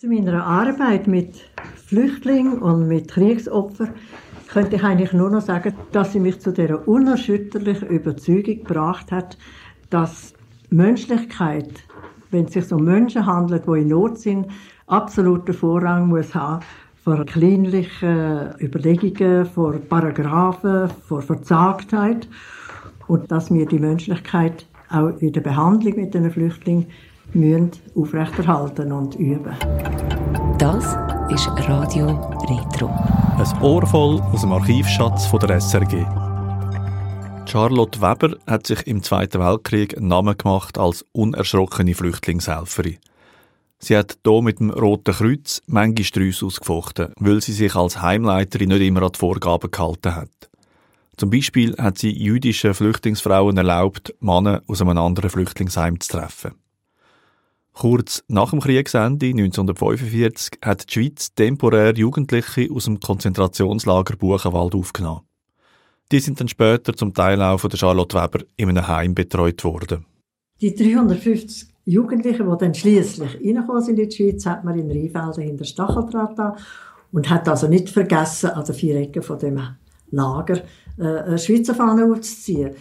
Zu meiner Arbeit mit Flüchtlingen und mit Kriegsopfern könnte ich eigentlich nur noch sagen, dass sie mich zu der unerschütterlichen Überzeugung gebracht hat, dass Menschlichkeit, wenn es sich um Menschen handelt, die in Not sind, absoluten Vorrang muss haben vor kleinlichen Überlegungen, vor Paragraphen, vor Verzagtheit. Und dass wir die Menschlichkeit auch in der Behandlung mit den Flüchtlingen müssen aufrechterhalten und üben. Das ist Radio Retro. Ein Ohr voll aus dem Archivschatz von der SRG. Charlotte Weber hat sich im Zweiten Weltkrieg einen Namen gemacht als unerschrockene Flüchtlingshelferin. Sie hat hier mit dem Roten Kreuz manche Sträusse ausgefochten, weil sie sich als Heimleiterin nicht immer an die Vorgaben gehalten hat. Zum Beispiel hat sie jüdischen Flüchtlingsfrauen erlaubt, Männer aus einem anderen Flüchtlingsheim zu treffen. Kurz nach dem Kriegsende 1945 hat die Schweiz temporär Jugendliche aus dem Konzentrationslager Buchenwald aufgenommen. Die sind dann später zum Teil auch von der Charlotte Weber in einem Heim betreut worden. Die 350 Jugendlichen, die dann schließlich in die Schweiz, hat man in Rheinfelden hinter Stacheldraht da und hat also nicht vergessen, an den vier Ecken von dem Lager äh, eine Schweizer Fahne aufzuziehen.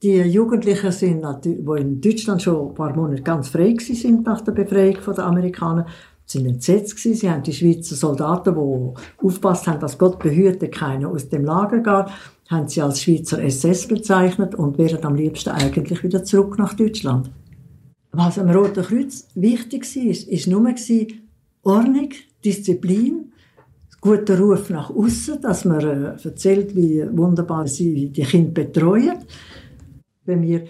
Die Jugendlichen sind die in Deutschland schon ein paar Monate ganz frei sind nach der Befreiung der Amerikaner, sind entsetzt gewesen. Sie haben die Schweizer Soldaten, die aufpasst haben, dass Gott behüte keiner aus dem Lager geht, haben sie als Schweizer SS bezeichnet und wären am liebsten eigentlich wieder zurück nach Deutschland. Was am Roten Kreuz wichtig war, ist, ist nur Ordnung, Disziplin, guter Ruf nach außen, dass man äh, erzählt, wie wunderbar sie die Kinder betreuen wenn wir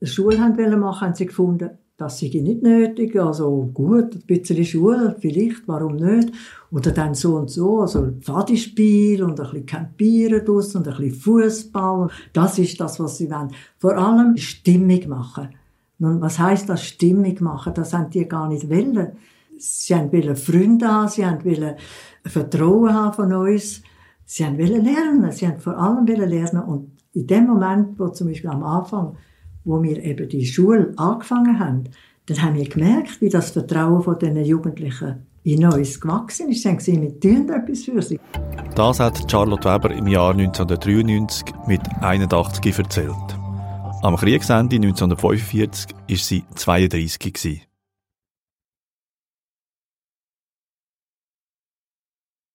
eine Schule haben machen, haben sie gefunden, das sei nicht nötig. Also gut, ein bisschen Schule, vielleicht, warum nicht? Oder dann so und so, also Pfadispiel und ein bisschen Campieren draussen und ein bisschen Fußball. Das ist das, was sie wollen. Vor allem Stimmung machen. Nun, was heißt das Stimmung machen? Das haben die gar nicht wollen. Sie wollen Freunde haben, sie wollen Vertrauen haben von uns. Sie wollen lernen. Sie haben vor allem lernen. Und in dem Moment, wo zum Beispiel am Anfang, wo wir eben die Schule angefangen haben, dann haben wir gemerkt, wie das Vertrauen von diesen Jugendlichen in uns gewachsen ist. Sie haben gesehen, wir tun etwas für sie. Das hat Charlotte Weber im Jahr 1993 mit 81 erzählt. Am Kriegsende 1945 war sie 32 gewesen.